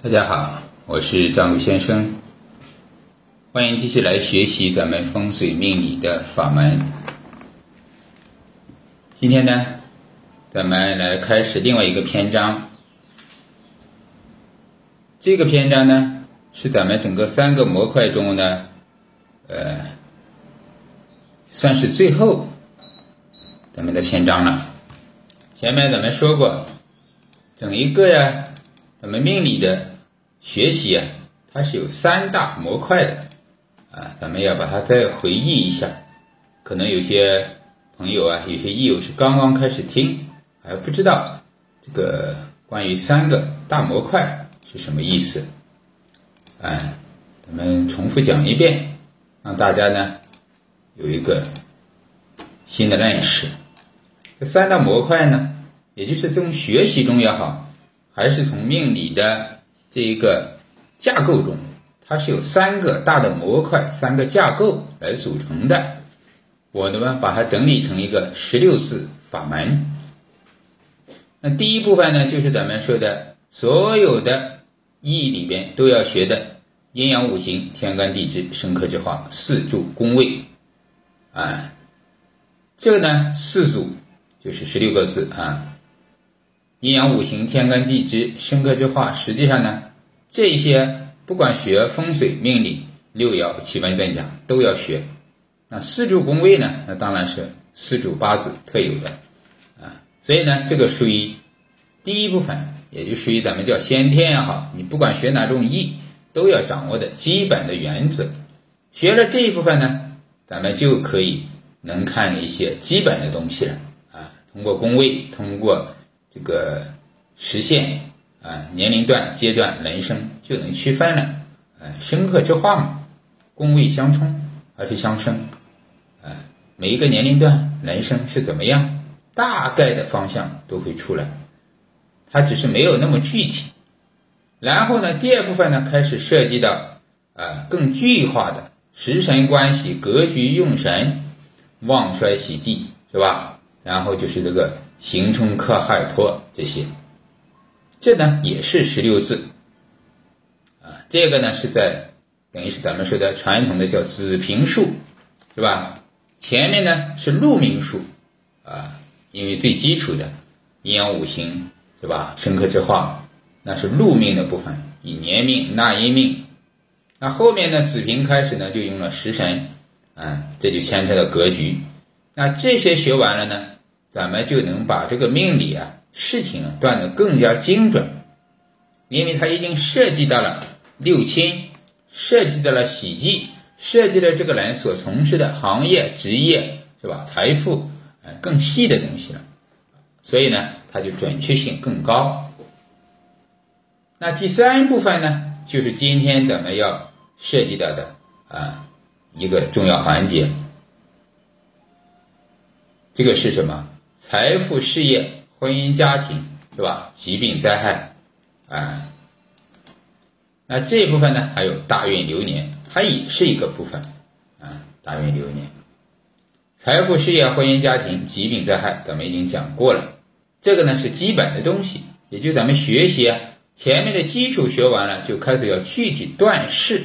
大家好，我是张鲁先生，欢迎继续来学习咱们风水命理的法门。今天呢，咱们来开始另外一个篇章。这个篇章呢，是咱们整个三个模块中呢，呃，算是最后咱们的篇章了。前面咱们说过，整一个呀。咱们命理的学习啊，它是有三大模块的啊，咱们要把它再回忆一下。可能有些朋友啊，有些益友是刚刚开始听，还不知道这个关于三个大模块是什么意思。哎，咱们重复讲一遍，让大家呢有一个新的认识。这三大模块呢，也就是从学习中也好。还是从命理的这一个架构中，它是有三个大的模块、三个架构来组成的。我呢把它整理成一个十六字法门。那第一部分呢，就是咱们说的所有的易里边都要学的阴阳五行、天干地支、生克之化、四柱宫位。啊，这个呢四组就是十六个字啊。阴阳五行、天干地支、生克之化，实际上呢，这些不管学风水命理、六爻奇门遁甲都要学。那四柱宫位呢，那当然是四柱八字特有的啊。所以呢，这个属于第一部分，也就属于咱们叫先天也好，你不管学哪种易，都要掌握的基本的原则。学了这一部分呢，咱们就可以能看一些基本的东西了啊。通过宫位，通过。这个实现啊，年龄段、阶段、人生就能区分了。啊，生克之化嘛，宫位相冲还是相生？啊，每一个年龄段人生是怎么样？大概的方向都会出来，它只是没有那么具体。然后呢，第二部分呢，开始涉及到啊更具化的食神关系、格局、用神、旺衰、喜忌，是吧？然后就是这个。刑冲克害破这些，这呢也是十六字啊。这个呢是在等于是咱们说的传统的叫子平术，是吧？前面呢是禄命术啊，因为最基础的阴阳五行是吧？生克之化，那是禄命的部分，以年命纳阴命。那后面呢子平开始呢就用了食神啊，这就牵扯到格局。那这些学完了呢？咱们就能把这个命理啊事情啊断得更加精准，因为它已经涉及到了六亲，涉及到了喜忌，涉及了这个人所从事的行业、职业，是吧？财富，哎，更细的东西了，所以呢，它就准确性更高。那第三部分呢，就是今天咱们要涉及到的啊一个重要环节，这个是什么？财富、事业、婚姻、家庭，对吧？疾病、灾害，啊，那这一部分呢？还有大运流年，它也是一个部分，啊，大运流年，财富、事业、婚姻、家庭、疾病、灾害，咱们已经讲过了。这个呢是基本的东西，也就咱们学习啊，前面的基础学完了，就开始要具体断事。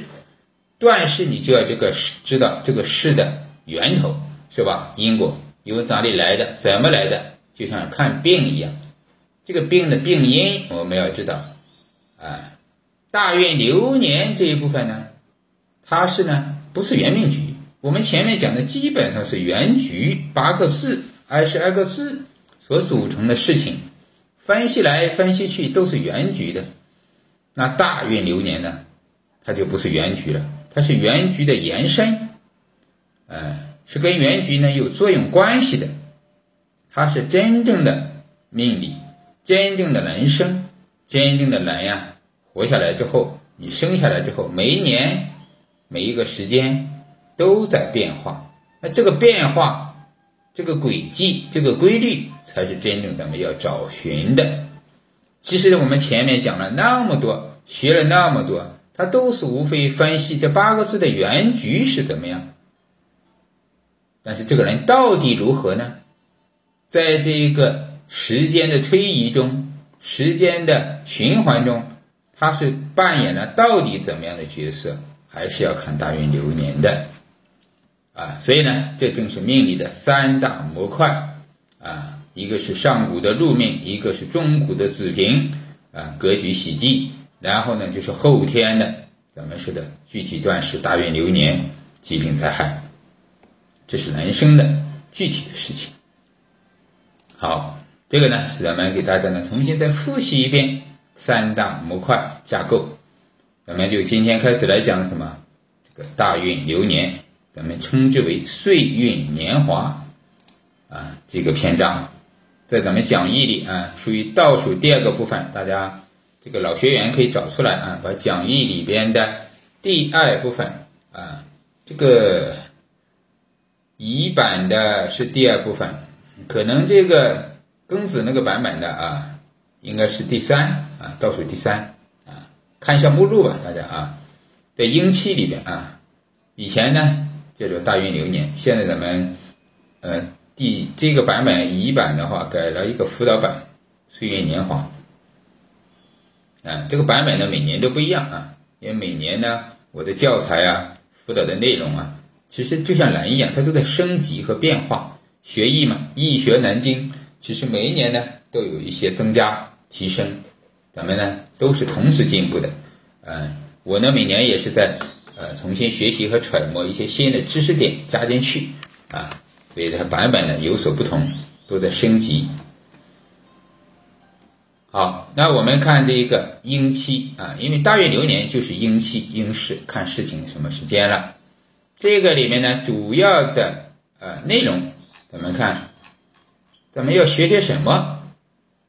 断事，你就要这个知道这个事的源头，是吧？因果。由哪里来的？怎么来的？就像看病一样，这个病的病因我们要知道。啊，大运流年这一部分呢，它是呢不是原命局。我们前面讲的基本上是原局八个字、二十二个字所组成的事情，分析来分析去都是原局的。那大运流年呢，它就不是原局了，它是原局的延伸。嗯。是跟原局呢有作用关系的，它是真正的命理，真正的人生，真正的人呀，活下来之后，你生下来之后，每一年每一个时间都在变化，那这个变化，这个轨迹，这个规律，才是真正咱们要找寻的。其实我们前面讲了那么多，学了那么多，它都是无非分析这八个字的原局是怎么样。但是这个人到底如何呢？在这一个时间的推移中，时间的循环中，他是扮演了到底怎么样的角色，还是要看大运流年的啊。所以呢，这正是命理的三大模块啊，一个是上古的禄命，一个是中古的子平啊，格局喜忌，然后呢就是后天的咱们说的具体断事大运流年疾病灾害，这是人生的具体的事情。好，这个呢是咱们给大家呢重新再复习一遍。三大模块架构，咱们就今天开始来讲什么？这个大运流年，咱们称之为岁运年华啊。这个篇章在咱们讲义里啊，属于倒数第二个部分。大家这个老学员可以找出来啊，把讲义里边的第二部分啊，这个乙版的是第二部分，可能这个庚子那个版本的啊。应该是第三啊，倒数第三啊，看一下目录吧，大家啊，在阴气里边啊，以前呢叫做大运流年，现在咱们呃第这个版本乙版的话改了一个辅导版岁月年华啊，这个版本呢每年都不一样啊，因为每年呢我的教材啊辅导的内容啊，其实就像人一样，它都在升级和变化，学艺嘛，易学难精，其实每一年呢都有一些增加。提升，咱们呢都是同时进步的，嗯，我呢每年也是在呃重新学习和揣摩一些新的知识点加进去啊，所以它版本呢有所不同，都在升级。好，那我们看这一个阴期啊，因为大运流年就是阴气阴时，看事情什么时间了。这个里面呢主要的呃内容，咱们看，咱们要学些什么？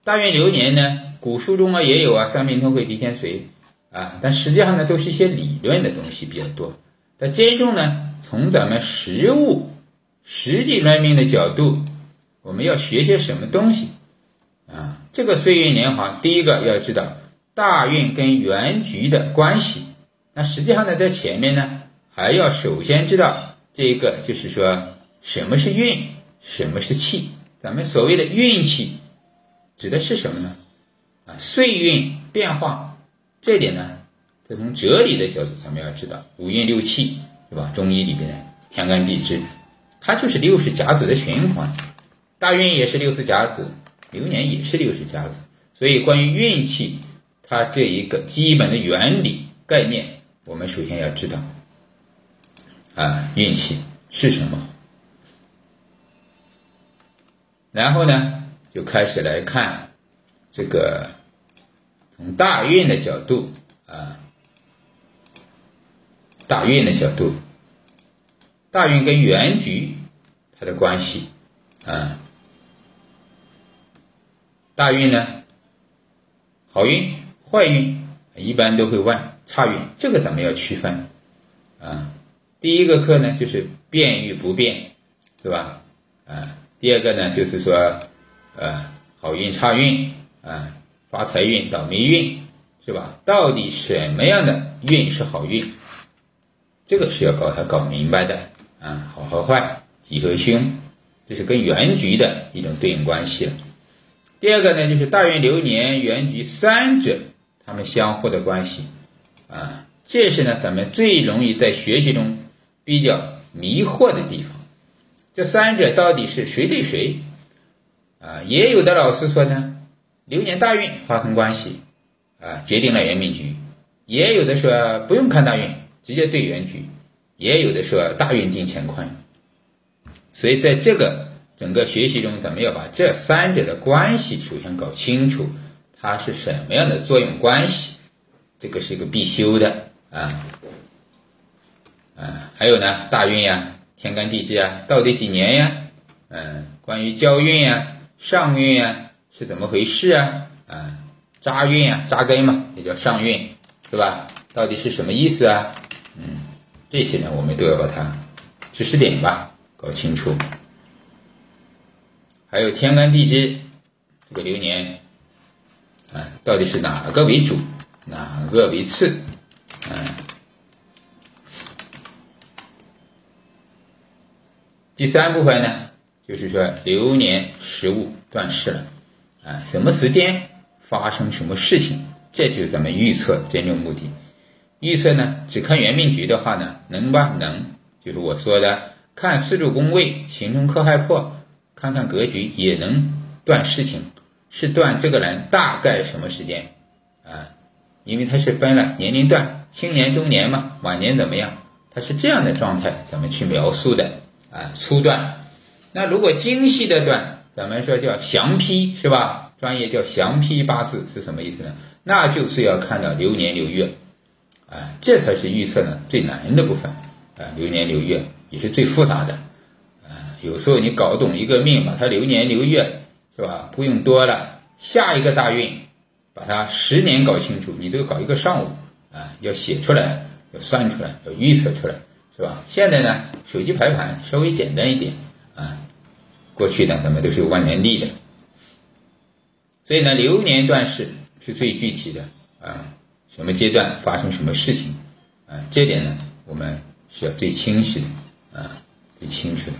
大运流年呢，古书中啊也有啊，三命通会离天随啊，但实际上呢都是一些理论的东西比较多。但真正呢，从咱们实物、实际论命的角度，我们要学些什么东西啊？这个岁运年华，第一个要知道大运跟原局的关系。那实际上呢，在前面呢，还要首先知道这一个，就是说什么是运，什么是气。咱们所谓的运气。指的是什么呢？啊，岁运变化，这点呢，这从哲理的角度，咱们要知道五运六气，对吧？中医里边的天干地支，它就是六十甲子的循环，大运也是六十甲子，流年也是六十甲子，所以关于运气，它这一个基本的原理概念，我们首先要知道，啊，运气是什么？然后呢？就开始来看这个从大运的角度啊，大运的角度，大运跟原局它的关系啊，大运呢，好运坏运一般都会问差运，这个咱们要区分啊。第一个课呢就是变与不变，对吧？啊，第二个呢就是说。呃，好运差运啊，发财运倒霉运是吧？到底什么样的运是好运？这个是要搞它搞明白的啊，好和坏，吉和凶，这是跟原局的一种对应关系了。第二个呢，就是大运流年原局三者它们相互的关系啊，这是呢咱们最容易在学习中比较迷惑的地方。这三者到底是谁对谁？啊，也有的老师说呢，流年大运发生关系，啊，决定了原命局；也有的说不用看大运，直接对原局；也有的说大运定乾坤。所以在这个整个学习中，咱们要把这三者的关系首先搞清楚，它是什么样的作用关系，这个是一个必修的啊。啊，还有呢，大运呀，天干地支啊，到底几年呀？嗯，关于交运呀。上运呀是怎么回事啊？啊，扎运啊，扎根嘛，也叫上运，对吧？到底是什么意思啊？嗯，这些呢，我们都要把它知识点吧搞清楚。还有天干地支这个流年啊，到底是哪个为主，哪个为次？嗯，第三部分呢？就是说，流年时物断事了，啊，什么时间发生什么事情，这就是咱们预测真正目的。预测呢，只看元命局的话呢，能吧？能，就是我说的，看四柱宫位形成克害破，看看格局也能断事情，是断这个人大概什么时间啊？因为它是分了年龄段，青年、中年嘛，晚年怎么样？它是这样的状态，咱们去描述的啊，粗断。那如果精细的断，咱们说叫详批，是吧？专业叫详批八字是什么意思呢？那就是要看到流年流月。啊，这才是预测呢最难的部分啊，流年流月也是最复杂的啊。有时候你搞懂一个命，把它流年流月是吧？不用多了，下一个大运，把它十年搞清楚，你都搞一个上午啊，要写出来，要算出来，要预测出来，是吧？现在呢，手机排盘稍微简单一点啊，过去的咱们都是有万年历的，所以呢，流年断事是最具体的啊。什么阶段发生什么事情，啊，这点呢，我们是要最清晰的，啊，最清楚的。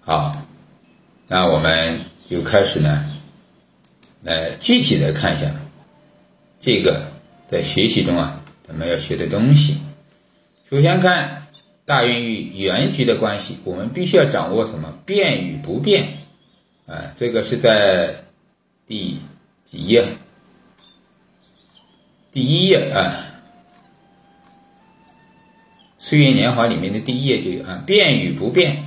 好，那我们就开始呢，来具体的看一下这个在学习中啊，咱们要学的东西。首先看大运与原局的关系，我们必须要掌握什么变与不变，啊，这个是在第。几页？第一页啊，《岁月年华》里面的第一页就有啊，变与不变。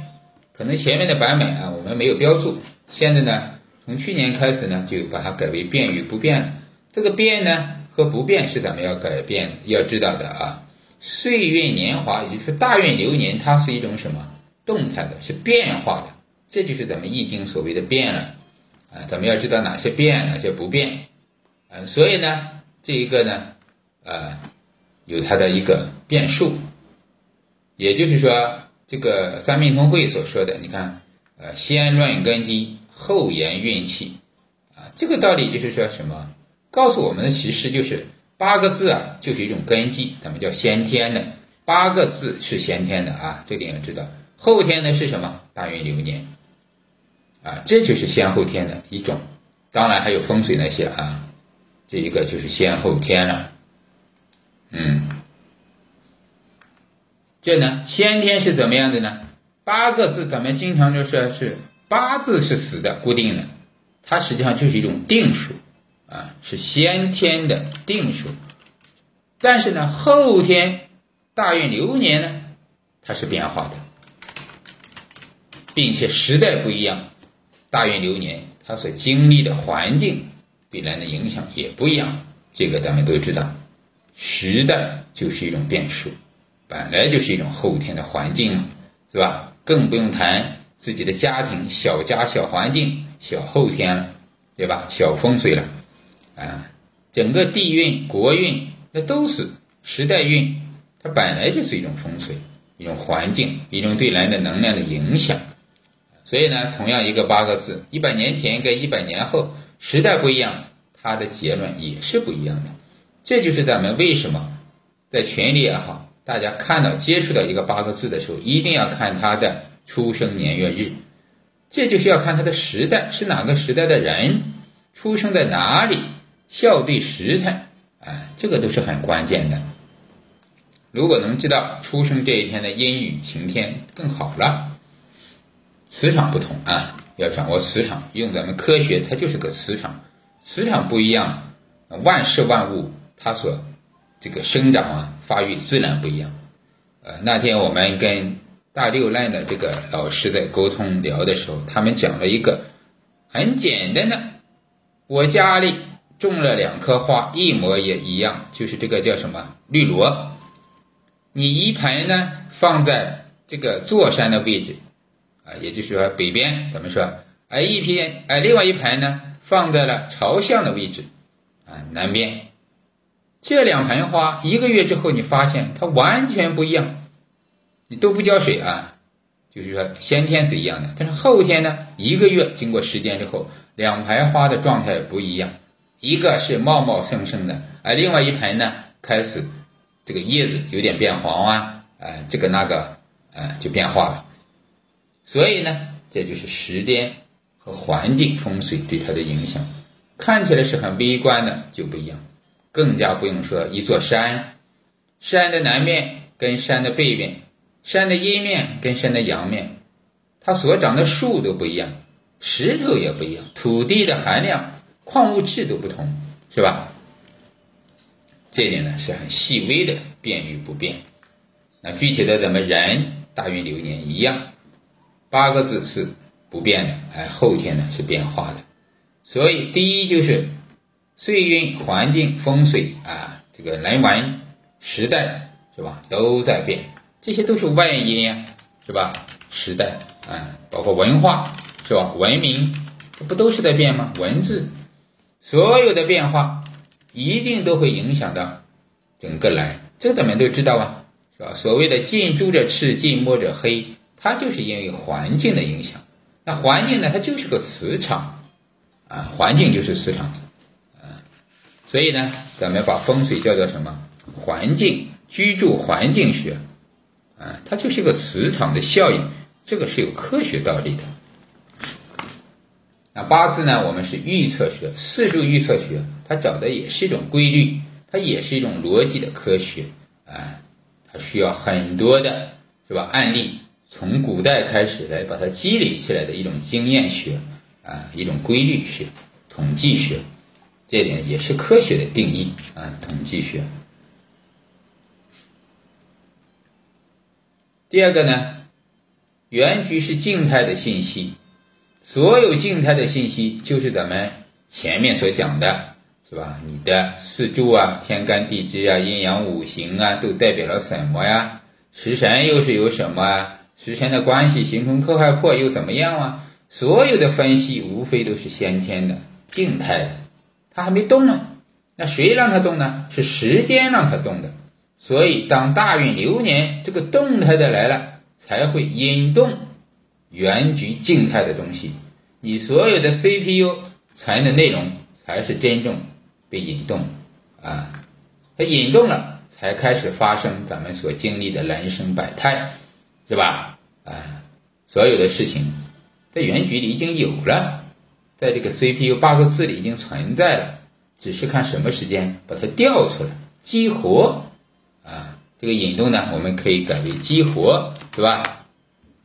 可能前面的版本啊，我们没有标注。现在呢，从去年开始呢，就把它改为变与不变了。这个变呢和不变是咱们要改变，要知道的啊。岁月年华，也就是大运流年，它是一种什么动态的，是变化的。这就是咱们易经所谓的变了。啊，咱们要知道哪些变，哪些不变，啊，所以呢，这一个呢，啊，有它的一个变数，也就是说，这个三命通会所说的，你看，呃，先论根基，后言运气，啊，这个道理就是说什么？告诉我们的其实就是八个字啊，就是一种根基，咱们叫先天的，八个字是先天的啊，这点要知道，后天的是什么？大运流年。啊，这就是先后天的一种，当然还有风水那些啊，这一个就是先后天了。嗯，这呢，先天是怎么样的呢？八个字，咱们经常就说是八字是死的、固定的，它实际上就是一种定数啊，是先天的定数。但是呢，后天大运流年呢，它是变化的，并且时代不一样。大运流年，它所经历的环境对人的影响也不一样，这个咱们都知道。时代就是一种变数，本来就是一种后天的环境嘛，是吧？更不用谈自己的家庭、小家、小环境、小后天了，对吧？小风水了，啊，整个地运、国运，那都是时代运，它本来就是一种风水、一种环境、一种对人的能量的影响。所以呢，同样一个八个字，一百年前跟一百年后时代不一样，它的结论也是不一样的。这就是咱们为什么在群里也好，大家看到接触到一个八个字的时候，一定要看他的出生年月日。这就是要看他的时代是哪个时代的人，出生在哪里，校对时辰，啊，这个都是很关键的。如果能知道出生这一天的阴雨晴天，更好了。磁场不同啊，要掌握磁场。用咱们科学，它就是个磁场。磁场不一样，万事万物它所这个生长啊、发育自然不一样。呃，那天我们跟大六烂的这个老师在沟通聊的时候，他们讲了一个很简单的：我家里种了两棵花，一模也一样，就是这个叫什么绿萝。你一盆呢放在这个座山的位置。啊，也就是说北边怎么说？哎，一片哎，另外一盆呢放在了朝向的位置，啊，南边。这两盆花一个月之后，你发现它完全不一样。你都不浇水啊，就是说先天是一样的，但是后天呢，一个月经过时间之后，两盆花的状态不一样，一个是茂茂盛盛的，而另外一盆呢开始这个叶子有点变黄啊，哎，这个那个，哎，就变化了。所以呢，这就是时间和环境风水对它的影响，看起来是很微观的，就不一样。更加不用说一座山，山的南面跟山的背面，山的阴面跟山的阳面，它所长的树都不一样，石头也不一样，土地的含量、矿物质都不同，是吧？这点呢是很细微的变与不变。那具体的咱们人大运流年一样，八个字是不变的，哎，后天呢是变化的。所以第一就是岁运、环境、风水啊，这个人文、时代是吧，都在变，这些都是外因呀，是吧？时代啊，包括文化是吧？文明不都是在变吗？文字所有的变化。一定都会影响到整个来，这咱们都知道啊，是吧？所谓的近朱者赤，近墨者黑，它就是因为环境的影响。那环境呢，它就是个磁场啊，环境就是磁场啊。所以呢，咱们把风水叫做什么？环境居住环境学啊，它就是个磁场的效应，这个是有科学道理的。那八字呢？我们是预测学，四柱预测学，它找的也是一种规律，它也是一种逻辑的科学啊，它需要很多的，是吧？案例从古代开始来把它积累起来的一种经验学啊，一种规律学、统计学，这点也是科学的定义啊，统计学。第二个呢，原局是静态的信息。所有静态的信息就是咱们前面所讲的，是吧？你的四柱啊、天干地支啊、阴阳五行啊，都代表了什么呀？食神又是有什么啊？食神的关系形成克害破又怎么样啊？所有的分析无非都是先天的、静态的，它还没动呢。那谁让它动呢？是时间让它动的。所以当大运流年这个动态的来了，才会引动。原局静态的东西，你所有的 CPU 传的内容才是真正被引动啊，它引动了，才开始发生咱们所经历的人生百态，是吧？啊，所有的事情在原局里已经有了，在这个 CPU 八个字里已经存在了，只是看什么时间把它调出来激活啊。这个引动呢，我们可以改为激活，对吧？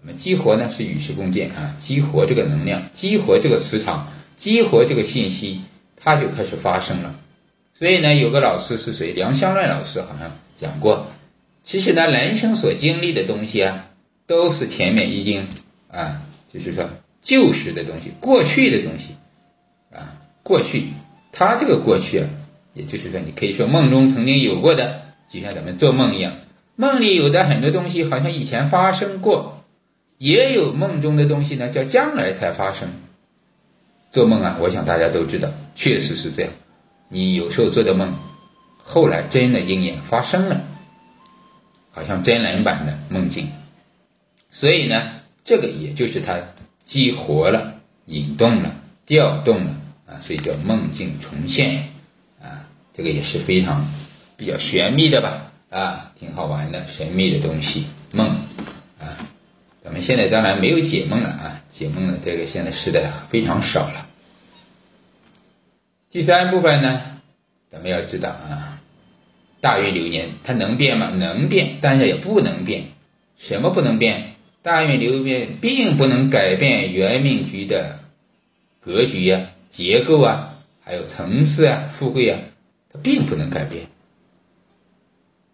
那么激活呢是与时共进啊，激活这个能量，激活这个磁场，激活这个信息，它就开始发生了。所以呢，有个老师是谁？梁湘乱老师好像讲过，其实呢，人生所经历的东西啊，都是前面已经啊，就是说旧时的东西，过去的东西啊，过去，它这个过去啊，也就是说，你可以说梦中曾经有过的，就像咱们做梦一样，梦里有的很多东西，好像以前发生过。也有梦中的东西呢，叫将来才发生。做梦啊，我想大家都知道，确实是这样。你有时候做的梦，后来真的应验发生了，好像真人版的梦境。所以呢，这个也就是它激活了、引动了、调动了啊，所以叫梦境重现啊。这个也是非常比较玄秘的吧？啊，挺好玩的神秘的东西，梦。现在当然没有解梦了啊，解梦的这个现在时代非常少了。第三部分呢，咱们要知道啊，大运流年它能变吗？能变，但是也不能变。什么不能变？大运流年并不能改变原命局的格局呀、结构啊，还有层次啊、富贵啊，它并不能改变。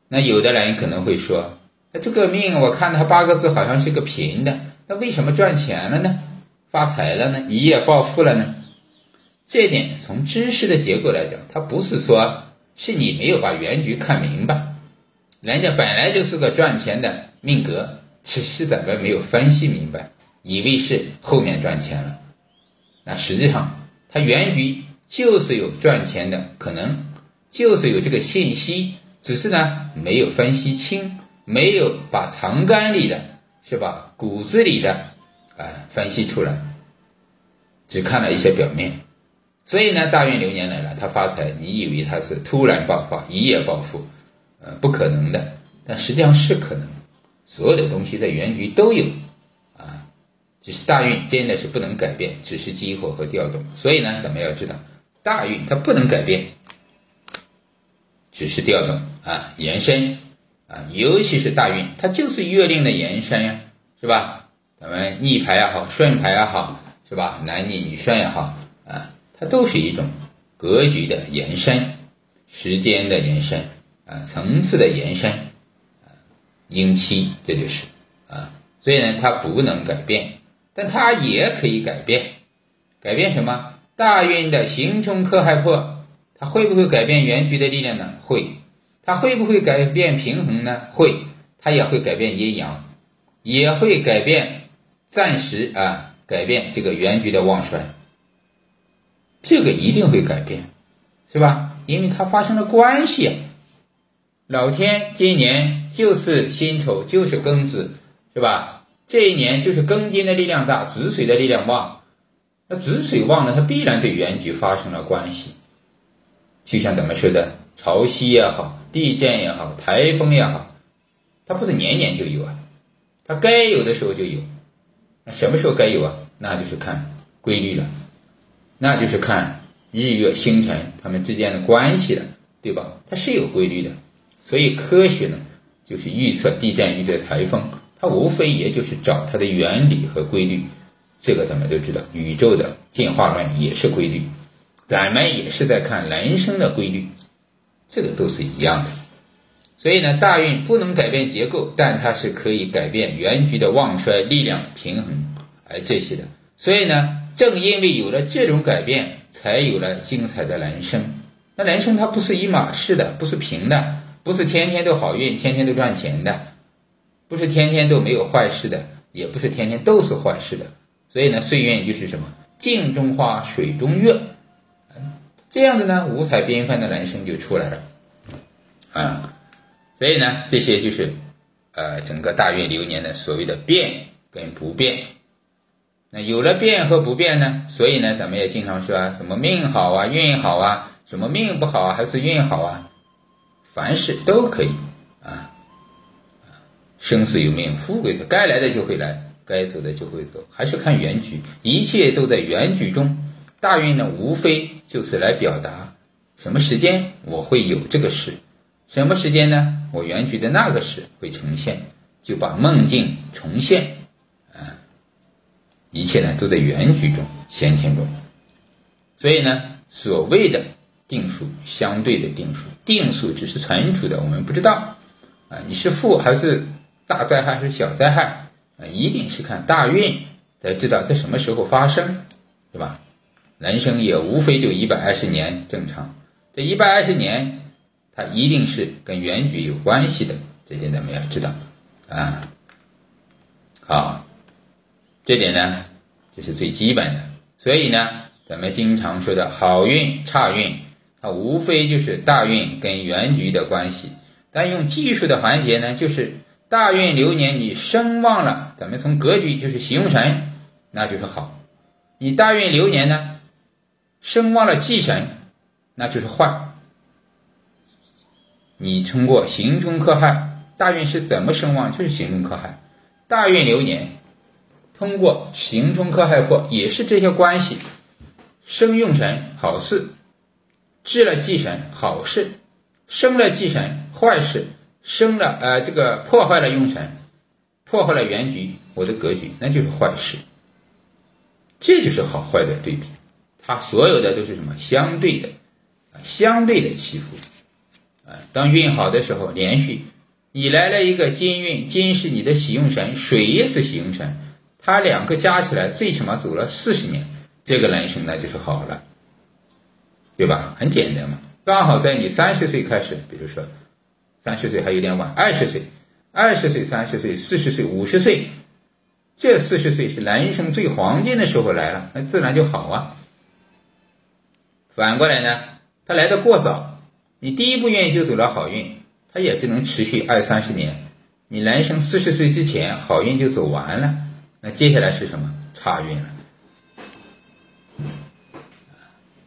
那有的人可能会说。那这个命，我看他八个字好像是个平的，那为什么赚钱了呢？发财了呢？一夜暴富了呢？这点从知识的结构来讲，它不是说是你没有把原局看明白，人家本来就是个赚钱的命格，只是咱们没有分析明白，以为是后面赚钱了。那实际上，它原局就是有赚钱的可能，就是有这个信息，只是呢没有分析清。没有把藏干里的，是吧？骨子里的，啊，分析出来，只看了一些表面，所以呢，大运流年来了，他发财，你以为他是突然爆发，一夜暴富，呃，不可能的，但实际上是可能，所有的东西在原局都有，啊，只是大运真的是不能改变，只是激活和调动。所以呢，咱们要知道，大运它不能改变，只是调动啊，延伸啊，尤其是大运，它就是月令的延伸呀，是吧？咱们逆排也好，顺排也好，是吧？男逆女顺也好啊，它都是一种格局的延伸，时间的延伸啊，层次的延伸啊，阴期，这就是啊，虽然，它不能改变。但它也可以改变，改变什么？大运的刑冲克害破，它会不会改变原局的力量呢？会。它会不会改变平衡呢？会。它也会改变阴阳，也会改变暂时啊，改变这个原局的旺衰。这个一定会改变，是吧？因为它发生了关系。老天今年就是辛丑，就是庚子，是吧？这一年就是庚金的力量大，子水的力量旺。那子水旺了，它必然对原局发生了关系。就像怎么说的，潮汐也好，地震也好，台风也好，它不是年年就有啊，它该有的时候就有。那什么时候该有啊？那就是看规律了，那就是看日月星辰它们之间的关系了，对吧？它是有规律的。所以科学呢，就是预测地震、预测台风。它无非也就是找它的原理和规律，这个咱们都知道。宇宙的进化论也是规律，咱们也是在看人生的规律，这个都是一样的。所以呢，大运不能改变结构，但它是可以改变原局的旺衰、力量平衡，而，这些的。所以呢，正因为有了这种改变，才有了精彩的人生。那人生它不是一码事的，不是平的，不是天天都好运，天天都赚钱的。不是天天都没有坏事的，也不是天天都是坏事的，所以呢，岁运就是什么镜中花，水中月，这样的呢，五彩缤纷的人生就出来了，啊，所以呢，这些就是呃整个大运流年的所谓的变跟不变。那有了变和不变呢，所以呢，咱们也经常说啊，什么命好啊，运好啊，什么命不好啊，还是运好啊，凡事都可以啊。生死有命，富贵的该来的就会来，该走的就会走，还是看原局，一切都在原局中。大运呢，无非就是来表达什么时间我会有这个事，什么时间呢？我原局的那个事会呈现，就把梦境重现，啊，一切呢都在原局中，先天中。所以呢，所谓的定数，相对的定数，定数只是存储的，我们不知道，啊，你是富还是？大灾害还是小灾害啊，一定是看大运才知道在什么时候发生，对吧？人生也无非就一百二十年正常，这一百二十年，它一定是跟原局有关系的，这点咱们要知道啊。好，这点呢就是最基本的，所以呢，咱们经常说的好运、差运，它无非就是大运跟原局的关系，但用技术的环节呢，就是。大运流年你声旺了，咱们从格局就是形神，那就是好。你大运流年呢，生旺了忌神，那就是坏。你通过行冲克害，大运是怎么生旺？就是行冲克害。大运流年通过行冲克害破，也是这些关系。生用神好事，治了忌神好事，生了忌神坏事。生了呃，这个破坏了用神，破坏了原局，我的格局，那就是坏事。这就是好坏的对比，它所有的都是什么相对的，相对的起伏啊。当运好的时候，连续你来了一个金运，金是你的喜用神，水也是喜用神，它两个加起来最起码走了四十年，这个人生那就是好了，对吧？很简单嘛，刚好在你三十岁开始，比如说。三十岁还有点晚，二十岁、二十岁、三十岁、四十岁、五十岁，这四十岁是人生最黄金的时候来了，那自然就好啊。反过来呢，他来的过早，你第一步运就走了好运，他也只能持续二三十年。你人生四十岁之前好运就走完了，那接下来是什么？差运了。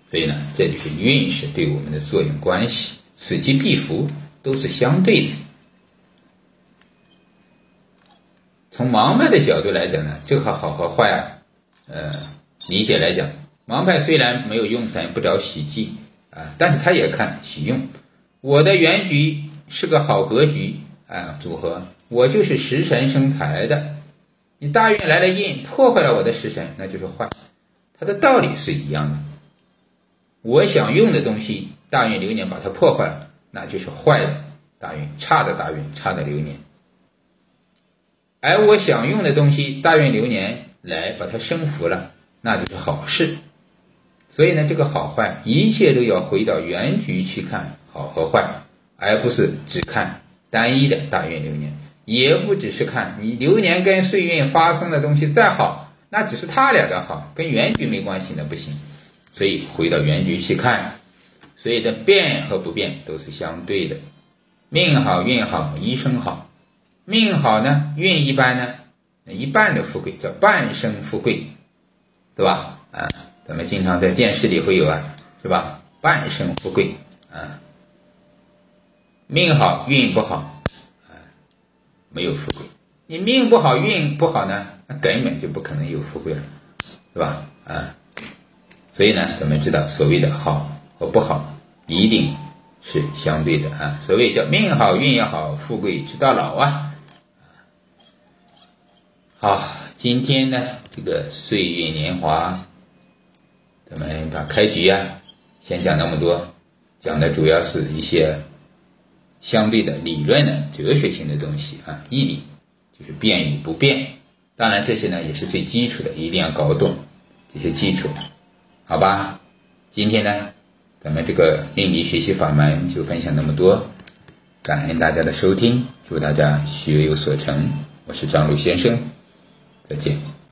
所以呢，这就是运势对我们的作用关系，此起彼伏。都是相对的。从盲派的角度来讲呢，这个好和坏啊，呃，理解来讲，盲派虽然没有用神，不着喜忌啊，但是他也看喜用。我的原局是个好格局啊，组合，我就是食神生财的。你大运来了印，破坏了我的食神，那就是坏。它的道理是一样的。我想用的东西，大运流年把它破坏了，那就是坏的大运，差的大运，差的流年。而我想用的东西，大运流年来把它升服了，那就是好事。所以呢，这个好坏，一切都要回到原局去看好和坏，而不是只看单一的大运流年，也不只是看你流年跟岁运发生的东西再好，那只是他俩的好，跟原局没关系，那不行。所以回到原局去看，所以的变和不变都是相对的，命好运好，一生好。命好呢，运一般呢，一半的富贵叫半生富贵，是吧？啊，咱们经常在电视里会有啊，是吧？半生富贵啊，命好运不好啊，没有富贵。你命不好运不好呢，那根本就不可能有富贵了，是吧？啊，所以呢，咱们知道所谓的好和不好一定是相对的啊。所谓叫命好运也好，富贵直到老啊。好，今天呢，这个岁月年华，咱们把开局啊，先讲那么多，讲的主要是一些相对的理论的哲学性的东西啊，义理就是变与不变。当然，这些呢也是最基础的，一定要搞懂这些基础，好吧？今天呢，咱们这个命理学习法门就分享那么多，感恩大家的收听，祝大家学有所成。我是张璐先生。再见。